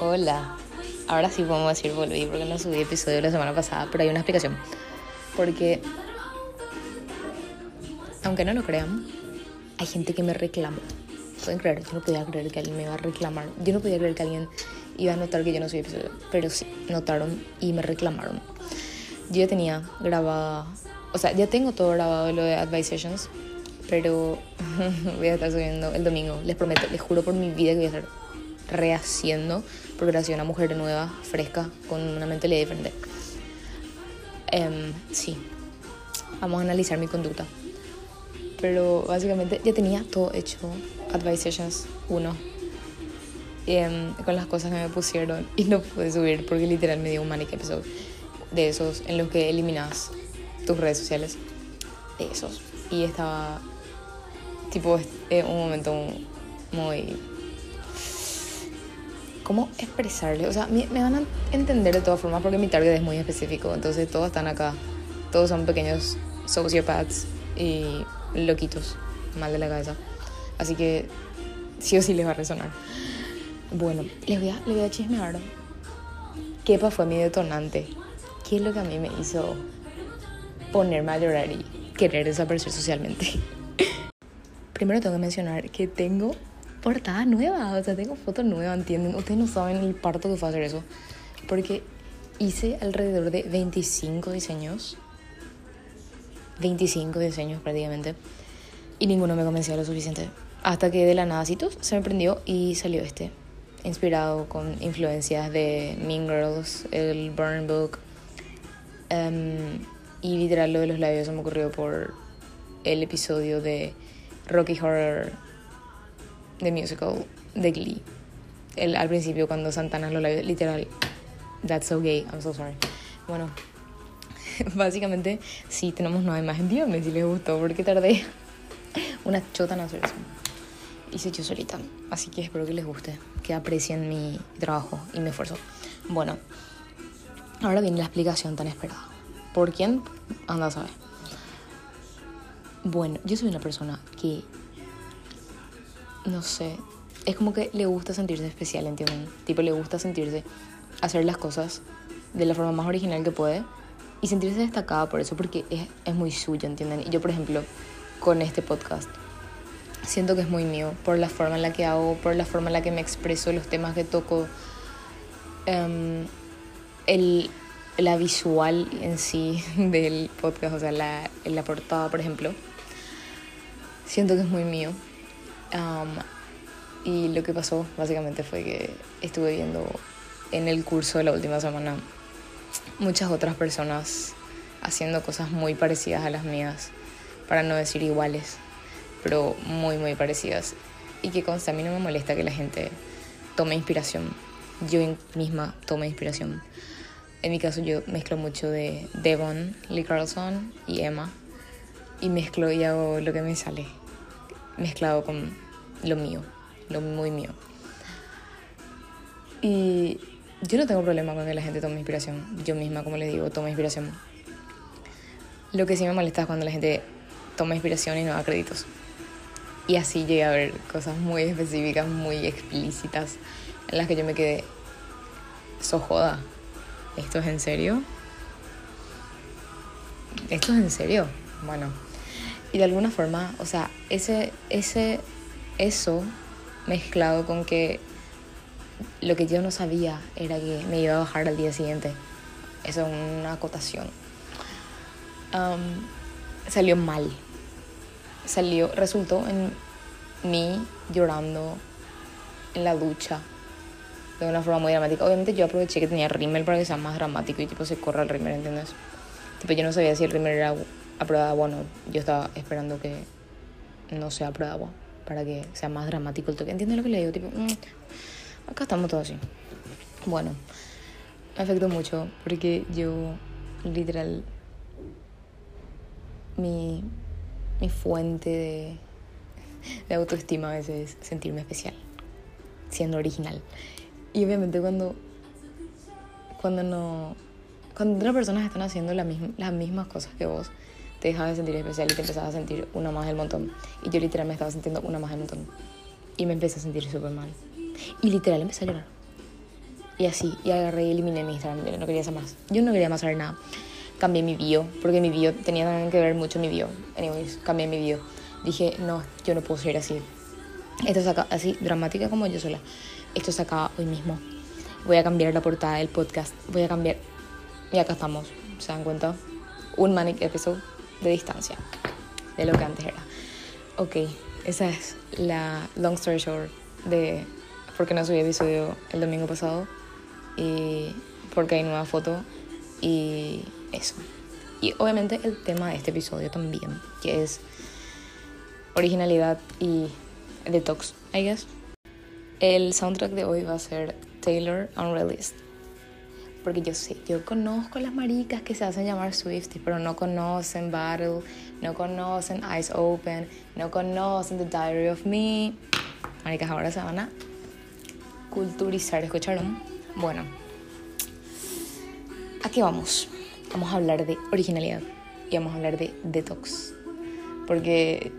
Hola. Ahora sí podemos decir volví porque no subí episodio la semana pasada, pero hay una explicación. Porque, aunque no lo crean, hay gente que me reclama. Pueden creer, yo no podía creer que alguien me iba a reclamar. Yo no podía creer que alguien iba a notar que yo no subí episodio. Pero sí, notaron y me reclamaron. Yo ya tenía grabada, o sea, ya tengo todo grabado lo de Advice Sessions, pero voy a estar subiendo el domingo. Les prometo, les juro por mi vida que voy a estar rehaciendo porque era una mujer nueva, fresca, con una mentalidad diferente. Em, sí, vamos a analizar mi conducta. Pero básicamente ya tenía todo hecho, Advice Sessions 1, em, con las cosas que me pusieron y no pude subir porque literal me dio un manic episode de esos en los que eliminas tus redes sociales. De esos. Y estaba tipo eh, un momento muy cómo expresarle. O sea, me, van a entender de todas formas porque mi target es muy específico. Entonces todos están acá. Todos son pequeños sociopaths y loquitos, mal de la cabeza. Así que sí o sí les va a resonar. Bueno, les voy a, les voy a chismear. Kepa fue mi detonante. ¿Qué es lo que a mí me hizo ponerme a llorar y querer desaparecer socialmente? Primero tengo que mencionar que tengo portada nueva, o sea, tengo fotos nuevas, ¿entienden? Ustedes no saben el parto que fue hacer eso. Porque hice alrededor de 25 diseños. 25 diseños prácticamente. Y ninguno me convencía lo suficiente. Hasta que de la nada se me prendió y salió este. Inspirado con influencias de Mean Girls, el Burn Book. Em, y literal lo de los labios se me ocurrió por el episodio de Rocky Horror de musical de Glee. El, al principio cuando Santana lo labios, literal, that's so gay, I'm so sorry. Bueno, básicamente sí tenemos nueva imagen. Díganme si les gustó, porque tardé una chota en hacer eso. Hice yo solita, así que espero que les guste, que aprecien mi trabajo y mi esfuerzo. Bueno, ahora viene la explicación tan esperada. ¿Por quién? Anda a saber. Bueno, yo soy una persona que no sé, es como que le gusta sentirse especial, ¿entienden? Tipo, le gusta sentirse, hacer las cosas de la forma más original que puede y sentirse destacada por eso, porque es, es muy suyo, ¿entienden? Y yo, por ejemplo, con este podcast, siento que es muy mío, por la forma en la que hago, por la forma en la que me expreso, los temas que toco, um, el, la visual en sí del podcast, o sea, la, la portada, por ejemplo, siento que es muy mío y lo que pasó básicamente fue que estuve viendo en el curso de la última semana muchas otras personas haciendo cosas muy parecidas a las mías, para no decir iguales, pero muy, muy parecidas. Y que consta, a mí no me molesta que la gente tome inspiración. Yo misma tome inspiración. En mi caso yo mezclo mucho de Devon, Lee Carlson y Emma. Y mezclo y hago lo que me sale. Mezclado con lo mío, lo muy mío. Y yo no tengo problema con que la gente tome inspiración. Yo misma, como les digo, tomo inspiración. Lo que sí me molesta es cuando la gente toma inspiración y no da créditos. Y así llegué a ver cosas muy específicas, muy explícitas, en las que yo me quedé, so joda, ¿esto es en serio? ¿Esto es en serio? Bueno, y de alguna forma, o sea, ese, ese eso mezclado con que lo que yo no sabía era que me iba a bajar al día siguiente. Eso es una acotación. salió mal. Salió, resultó en mí llorando en la ducha de una forma muy dramática. Obviamente yo aproveché que tenía rímel para que sea más dramático y tipo se corra el rímel, ¿entiendes? Tipo yo no sabía si el rímel era a prueba de agua o no. Yo estaba esperando que no sea a prueba de agua para que sea más dramático el toque. ¿Entiendes lo que le digo? Tipo, mm, acá estamos todos así. Bueno, me afectó mucho porque yo, literal, mi, mi fuente de, de autoestima a veces es sentirme especial, siendo original. Y obviamente cuando, cuando no, cuando otras personas están haciendo la misma, las mismas cosas que vos, te de sentir especial y te empezabas a sentir una más del montón. Y yo literal me estaba sintiendo una más del montón. Y me empecé a sentir súper mal. Y literal empecé a llorar. Y así, y agarré y eliminé mi Instagram. Yo no quería hacer más. Yo no quería más saber nada. Cambié mi bio, porque mi bio tenía también que ver mucho mi bio. Anyways, cambié mi bio. Dije, no, yo no puedo ser así. Esto es así, dramática como yo sola. Esto se acaba hoy mismo. Voy a cambiar la portada del podcast. Voy a cambiar. Y acá estamos. ¿Se dan cuenta? Un manic episode de distancia. De lo que antes era. Ok, esa es la long story short de por qué no subí episodio el domingo pasado. Y porque hay nueva foto. Y eso. Y obviamente el tema de este episodio también, que es originalidad y detox, I guess. El soundtrack de hoy va a ser Taylor Unreleased. Porque yo sé, yo conozco las maricas que se hacen llamar Swifties, pero no conocen Battle, no conocen Eyes Open, no conocen The Diary of Me. Maricas ahora se van a culturizar, ¿escucharon? Bueno, aquí vamos. Vamos a hablar de originalidad y vamos a hablar de detox. Porque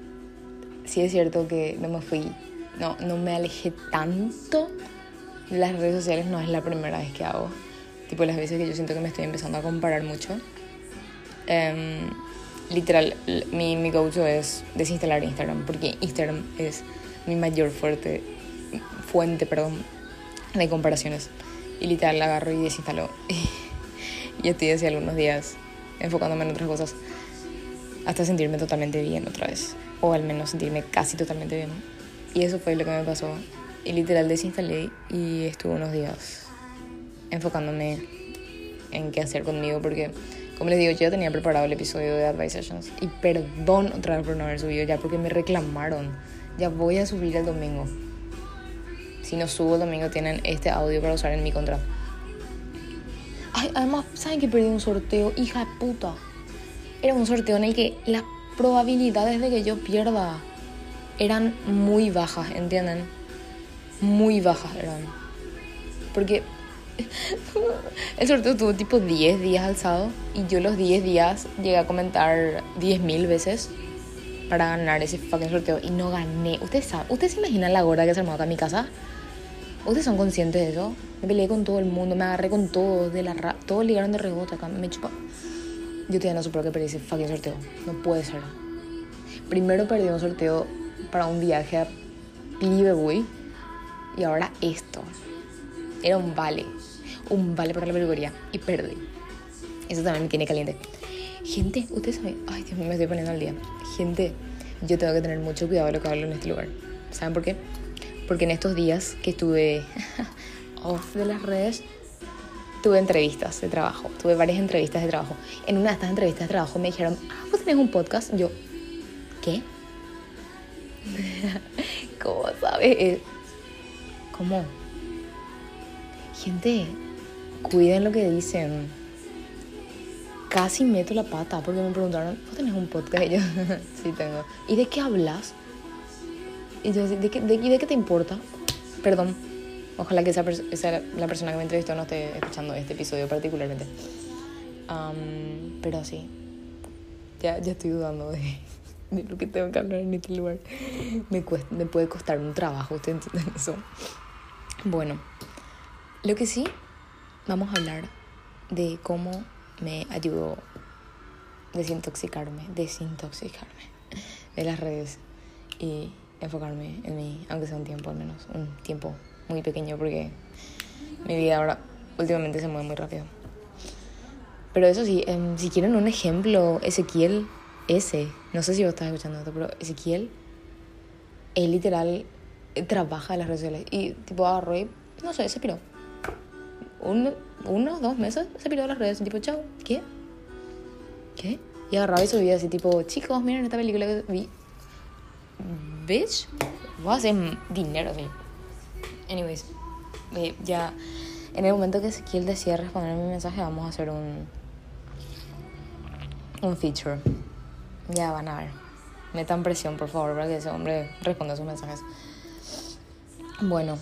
sí es cierto que no me fui no, no me alejé tanto de las redes sociales, no es la primera vez que hago. Tipo las veces que yo siento que me estoy empezando a comparar mucho. Em, literal, mi, mi es desinstalar Instagram, porque Instagram es mi mayor fuerte, fuente perdón, de comparaciones. Y literal la agarro y desinstalo. y estoy hace algunos días enfocándome en otras cosas hasta sentirme totalmente bien otra vez. O al menos sentirme casi totalmente bien. Y eso fue lo que me pasó. Y literal desinstalé y estuve unos días enfocándome en qué hacer conmigo porque, como les digo, yo ya tenía preparado el episodio de Advice Sessions. Y perdón otra vez por no haber subido ya porque me reclamaron. Ya voy a subir el domingo. Si no subo el domingo tienen este audio para usar en mi contra. Ay, además, ¿saben que perdí un sorteo? Hija de puta. Era un sorteo en el que las probabilidades de que yo pierda eran muy bajas, ¿entienden? Muy bajas eran. Porque el sorteo tuvo tipo 10 días alzado y yo los 10 días llegué a comentar 10.000 veces para ganar ese fucking sorteo y no gané. ¿Ustedes, saben, ¿Ustedes se imaginan la gorda que se armó acá en mi casa? ¿Ustedes son conscientes de eso? Me peleé con todo el mundo, me agarré con todos, de la todos ligaron de rebote acá, me chupa. Yo todavía no supe que perdí ese fucking sorteo. No puede ser. Primero perdí un sorteo para un viaje a Liverpool y ahora esto. Era un vale, un vale para la peluquería y perdí. Eso también me tiene caliente. Gente, ustedes saben, ay Dios mío, me estoy poniendo al día. Gente, yo tengo que tener mucho cuidado de lo que hablo en este lugar. ¿Saben por qué? Porque en estos días que estuve off de las redes, tuve entrevistas de trabajo. Tuve varias entrevistas de trabajo. En una de estas entrevistas de trabajo me dijeron, ah, vos tenés un podcast. Yo, ¿qué? ¿Cómo sabes? ¿Cómo? Gente, cuiden lo que dicen. Casi meto la pata porque me preguntaron, ¿vos tenés un podcast? Y sí tengo. ¿Y de qué hablas? Y yo, ¿de qué, de, de qué te importa? Perdón. Ojalá que esa, la persona que me entrevistó no esté escuchando este episodio particularmente. pero sí. Ya, ya estoy dudando de de lo que tengo que hablar en este lugar. Me, cuesta, me puede costar un trabajo, ¿ustedes entienden eso? Bueno, lo que sí, vamos a hablar de cómo me ayudó desintoxicarme, desintoxicarme de las redes y enfocarme en mí, aunque sea un tiempo al menos, un tiempo muy pequeño porque mi vida ahora últimamente se mueve muy rápido. Pero eso sí, em, si quieren un ejemplo, Ezequiel ese, no sé si vos estás escuchando esto, pero Ezequiel, él literal trabaja en las redes sociales y tipo agarró y, no sé, se piró. Un, uno, dos meses se piró las redes tipo, chao, ¿qué? ¿Qué? Y agarraba y subía así tipo, chicos, miren esta película que vi. Bitch, voy a hacer dinero, sí. Anyways, eh, ya en el momento que Ezequiel decía responder mi mensaje, vamos a hacer un, un feature. Ya van a ver. Metan presión, por favor, para que ese hombre responda a sus mensajes. Bueno,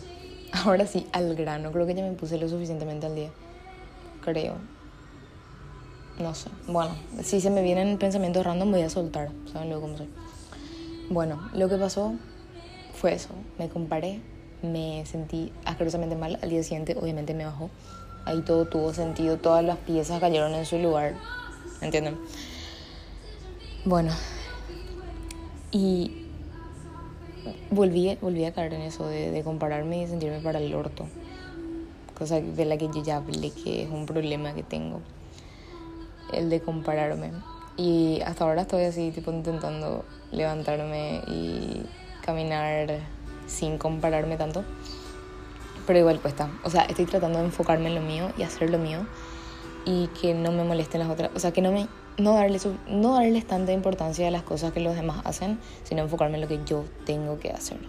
ahora sí, al grano. Creo que ya me puse lo suficientemente al día. Creo. No sé. Bueno, si se me vienen pensamientos random, voy a soltar. ¿Saben luego cómo soy? Bueno, lo que pasó fue eso. Me comparé me sentí asquerosamente mal. Al día siguiente, obviamente, me bajó. Ahí todo tuvo sentido, todas las piezas cayeron en su lugar. ¿Entienden? Bueno, y volví, volví a caer en eso de, de compararme y sentirme para el orto. Cosa de la que yo ya hablé, que es un problema que tengo. El de compararme. Y hasta ahora estoy así, tipo, intentando levantarme y caminar sin compararme tanto. Pero igual cuesta. O sea, estoy tratando de enfocarme en lo mío y hacer lo mío. Y que no me molesten las otras. O sea, que no me. No, darle, no darles tanta importancia a las cosas que los demás hacen, sino enfocarme en lo que yo tengo que hacer.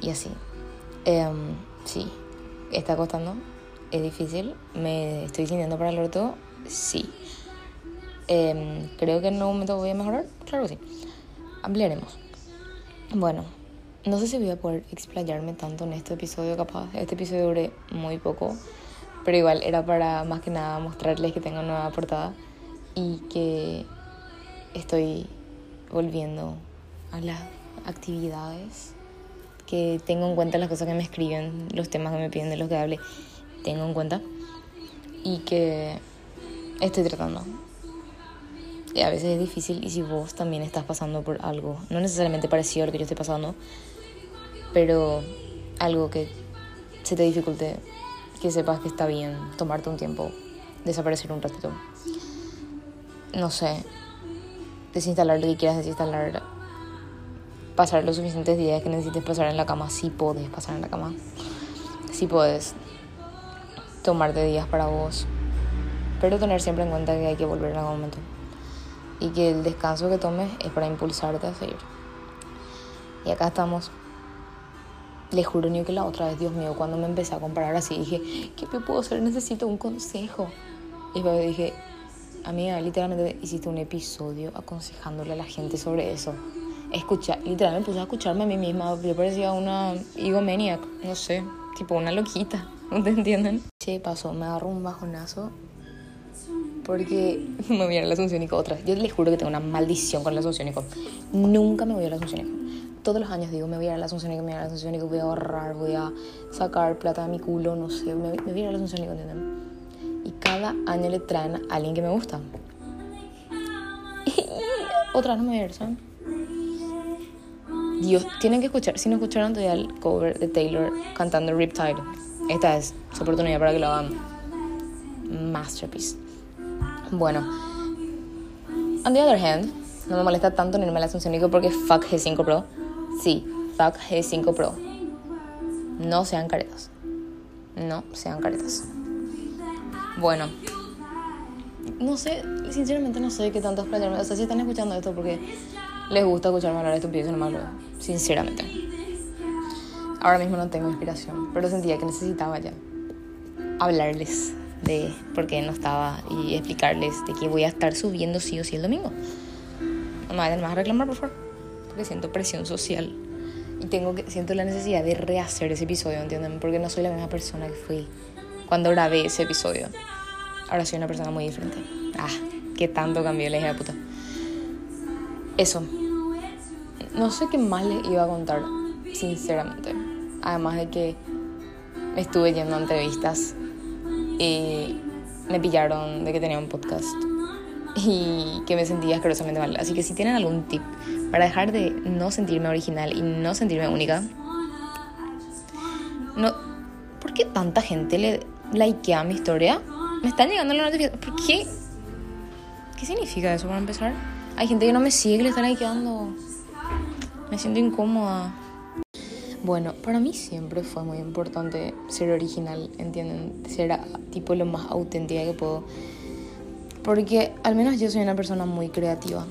Y así. Um, sí. ¿Está costando? ¿Es difícil? ¿Me estoy sintiendo para el orto? Sí. Um, ¿Creo que en un momento voy a mejorar? Claro que sí. Hablaremos. Bueno, no sé si voy a poder explayarme tanto en este episodio, capaz. Este episodio duré muy poco, pero igual era para más que nada mostrarles que tengo nueva portada y que estoy volviendo a las actividades, que tengo en cuenta las cosas que me escriben, los temas que me piden de los que hable, tengo en cuenta y que estoy tratando. Y a veces es difícil y si vos también estás pasando por algo, no necesariamente parecido a lo que yo estoy pasando, pero algo que se te dificulte, que sepas que está bien tomarte un tiempo, desaparecer un ratito. No sé, desinstalar lo que quieras desinstalar, pasar los suficientes días que necesites pasar en la cama, si puedes pasar en la cama, si puedes tomarte días para vos, pero tener siempre en cuenta que hay que volver en algún momento y que el descanso que tomes es para impulsarte a seguir. Y acá estamos le juro ni que la otra vez, Dios mío, cuando me empecé a comparar así, dije, ¿qué me puedo hacer? Necesito un consejo. Y luego dije, amiga, literalmente hiciste un episodio aconsejándole a la gente sobre eso. Escucha, literalmente me puse a escucharme a mí misma. Yo parecía una egomaniac, no sé, tipo una loquita, ¿no te entienden? Che, pasó, me agarró un bajonazo porque me voy a la Asunción otra. Yo les juro que tengo una maldición con la Asunción Nunca me voy a la Asunción todos los años digo, me voy a ir a la Asunción me voy a ir a la Asunción voy a ahorrar, voy a sacar plata de mi culo, no sé, me, voy a ir a la Asunción ¿entienden? Y cada año le traen a alguien que me gusta. Otra no me ¿saben? Dios, tienen que escuchar, si no escucharon todavía el cover de Taylor cantando Riptide, esta es su oportunidad para que lo hagan. Masterpiece. Bueno, on the other hand, no me molesta tanto ni me la Asunción porque fuck G5 Pro Sí, fuck G5 Pro. No sean caretas. No sean caretas. Bueno. No sé, sinceramente no sé qué tanto explayarme. O sea, si están escuchando esto porque les gusta escucharme hablar de estupidez nomás lo Sinceramente. Ahora mismo no tengo inspiración, pero sentía que necesitaba ya hablarles de por qué no estaba y explicarles de que voy a estar subiendo sí o sí el domingo. No me vayan a reclamar, por favor porque siento presión social y tengo que, siento la necesidad de rehacer ese episodio, ¿entienden? Porque no soy la misma persona que fui cuando grabé ese episodio. Ahora soy una persona muy diferente. Ah, qué tanto cambió la hija de puta. Eso. No sé qué más les iba a contar, sinceramente. Además de que estuve yendo a entrevistas y me pillaron de que tenía un podcast y que me sentía asquerosamente mal. Así que si tienen algún tip para dejar de no sentirme original y no sentirme única, no, ¿por qué tanta gente le likea mi historia? Me están llegando las notificaciones. ¿Por qué? ¿Qué significa eso para empezar? Hay gente que no me sigue que le está likeando. Me siento incómoda. Bueno, para mí siempre fue muy importante ser original, ¿entienden? Ser tipo lo más auténtica que puedo porque al menos yo soy una persona muy creativa.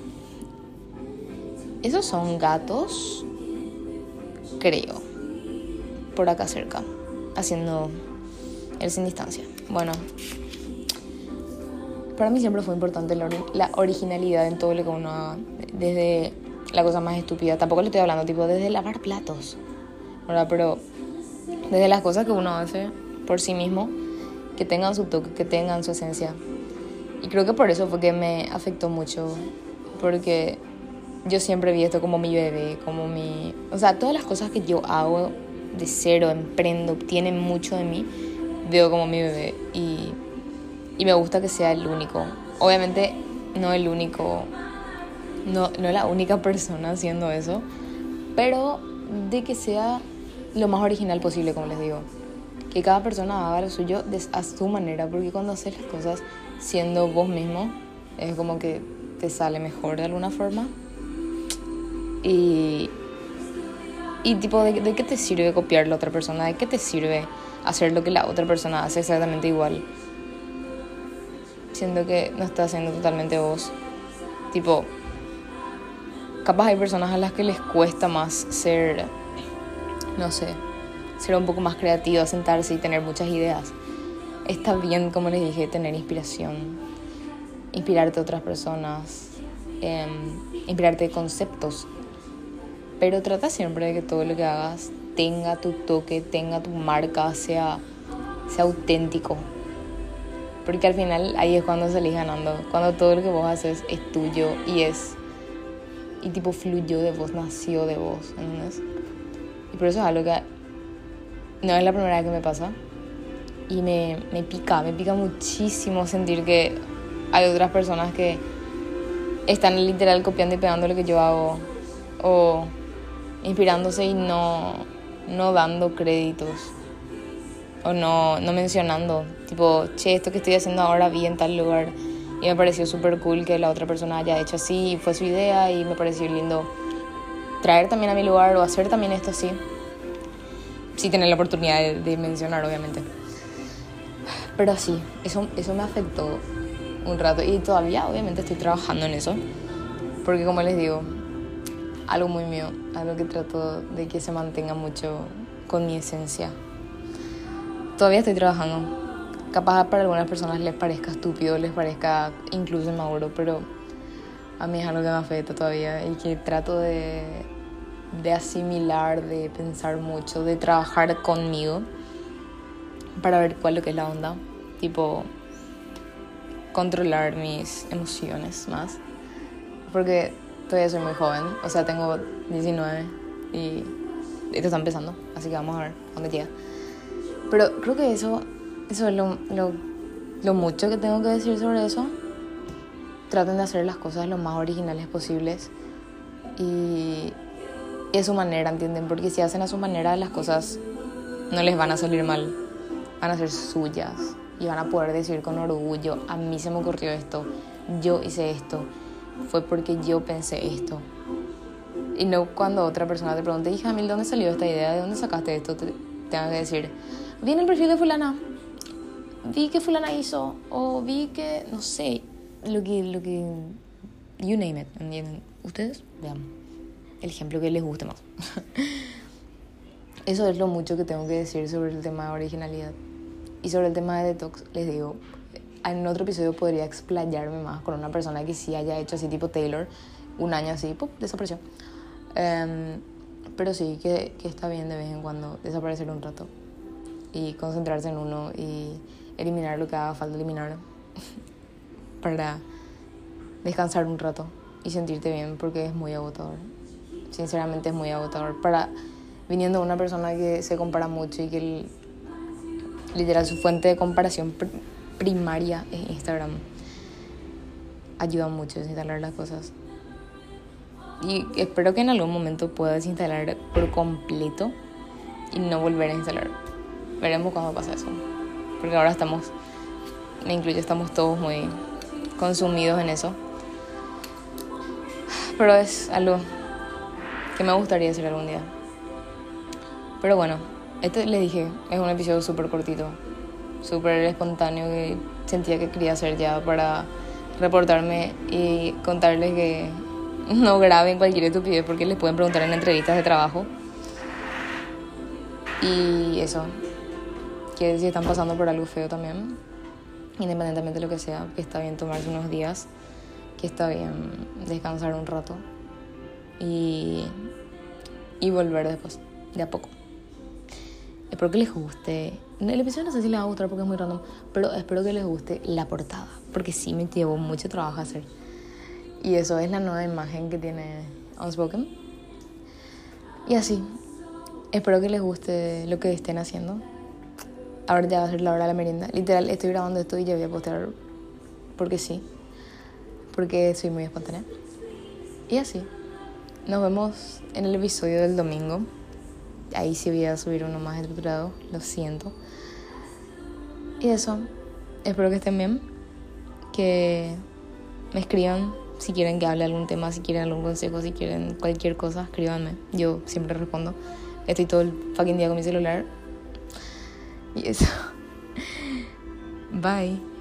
Esos son gatos, creo, por acá cerca, haciendo el sin distancia. Bueno, para mí siempre fue importante la, originalidad en todo lo que uno haga, desde la cosa más estúpida, tampoco le estoy hablando, tipo, desde lavar platos, ¿verdad? Pero desde las cosas que uno hace por sí mismo, que tengan su toque, que tengan su esencia. Y creo que por eso fue que me afectó mucho, porque yo siempre vi esto como mi bebé, como mi... O sea, todas las cosas que yo hago de cero, emprendo, tiene mucho de mí, veo como mi bebé y, y me gusta que sea el único. Obviamente no el único, no, no la única persona haciendo eso, pero de que sea lo más original posible, como les digo. Que cada persona haga lo suyo a su manera, porque cuando haces las cosas siendo vos mismo, es como que te sale mejor de alguna forma. Y, y tipo, ¿de, ¿de, qué te sirve copiar la otra persona? ¿De qué te sirve hacer lo que la otra persona hace exactamente igual? Siento que no estás haciendo totalmente vos. Tipo, capaz hay personas a las que les cuesta más ser, no sé, ser un poco más creativo, sentarse y tener muchas ideas. Está bien, como les dije, tener inspiración, inspirarte a otras personas, eh, inspirarte de conceptos, pero trata siempre de que todo lo que hagas tenga tu toque, tenga tu marca, sea, sea auténtico. Porque al final ahí es cuando salís ganando, cuando todo lo que vos haces es tuyo y es y tipo fluyó de vos, nació de vos, ¿entendés? Y por eso es algo que no es la primera vez que me pasa. Y me, me pica, me pica muchísimo sentir que hay otras personas que están literal copiando y pegando lo que yo hago. O inspirándose y no, no dando créditos. O no, no mencionando. Tipo, che, esto que estoy haciendo ahora vi en tal lugar y me pareció súper cool que la otra persona haya hecho así, fue su idea y me pareció lindo traer también a mi lugar o hacer también esto así. Sí, tener la oportunidad de, mencionar, obviamente. Pero sí, eso, eso me afectó un rato y todavía obviamente estoy trabajando en eso. Porque como les digo, algo muy mío, algo que trato de que se mantenga mucho con mi esencia. Todavía estoy trabajando capaz para algunas personas les parezca estúpido, les parezca incluso inmaduro, pero a mí es algo que me afecta todavía y que trato de, de asimilar, de pensar mucho, de trabajar conmigo para ver cuál lo que es la onda. Tipo, controlar mis emociones más. Porque todavía soy muy joven, o sea, tengo 19 y esto está empezando, así que vamos a ver dónde llega. Pero creo que eso eso es lo, lo, lo mucho que tengo que decir sobre eso. Traten de hacer las cosas lo más originales posibles y es su manera, ¿entienden? Porque si hacen a su manera las cosas no les van a salir mal, van a ser suyas y van a poder decir con orgullo, a mí se me ocurrió esto, yo hice esto, fue porque yo pensé esto. Y no cuando otra persona te pregunte, hija, ¿de dónde salió esta idea? ¿De dónde sacaste esto? Te tengas que decir, viene el perfil de fulana, vi que fulana hizo o vi que, no sé, lo que, lo que, you name it, ¿entienden? Ustedes vean el ejemplo que les guste más. Eso es lo mucho que tengo que decir sobre el tema de originalidad. Y sobre el tema de detox, les digo, en otro episodio podría explayarme más con una persona que sí haya hecho así tipo Taylor, un año así, ¡pum!, desapareció. Um, pero sí que, que está bien de vez en cuando desaparecer un rato y concentrarse en uno y eliminar lo que haga falta eliminar para descansar un rato y sentirte bien porque es muy agotador. Sinceramente es muy agotador. Para viniendo de una persona que se compara mucho y que literal su fuente de comparación primaria es Instagram. Ayuda mucho a desinstalar las cosas. Y espero que en algún momento pueda desinstalar por completo y no volver a instalar. Veremos cuando pasa eso porque ahora estamos, me incluyo, estamos todos muy consumidos en eso. Pero es algo que me gustaría hacer algún día. Pero bueno, este les dije, es un episodio súper cortito, súper espontáneo que sentía que quería hacer ya para reportarme y contarles que no graben cualquier estupidez porque les pueden preguntar en entrevistas de trabajo. Y eso, que si están pasando por algo feo también, independientemente de lo que sea, que está bien tomarse unos días, que está bien descansar un rato y, y volver después, de a poco. Espero que les guste. El episodio no sé si les va a gustar porque es muy random, pero espero que les guste la portada, porque sí me llevó mucho trabajo hacer. Y eso es la nueva imagen que tiene Unspoken. Y así, Espero que les guste lo que estén haciendo. Ahora ya va a ser la hora de la merienda. Literal, estoy grabando esto y ya voy a postear porque sí. Porque soy muy espontánea. Y así. Nos vemos en el episodio del domingo. Ahí sí voy a subir uno más estructurado. Lo siento. Y eso. Espero que estén bien. Que me escriban si quieren que hable algún tema, si quieren algún consejo, si quieren cualquier cosa, escríbanme. Yo siempre respondo. Estoy todo el fucking día con mi celular. Y eso. Bye.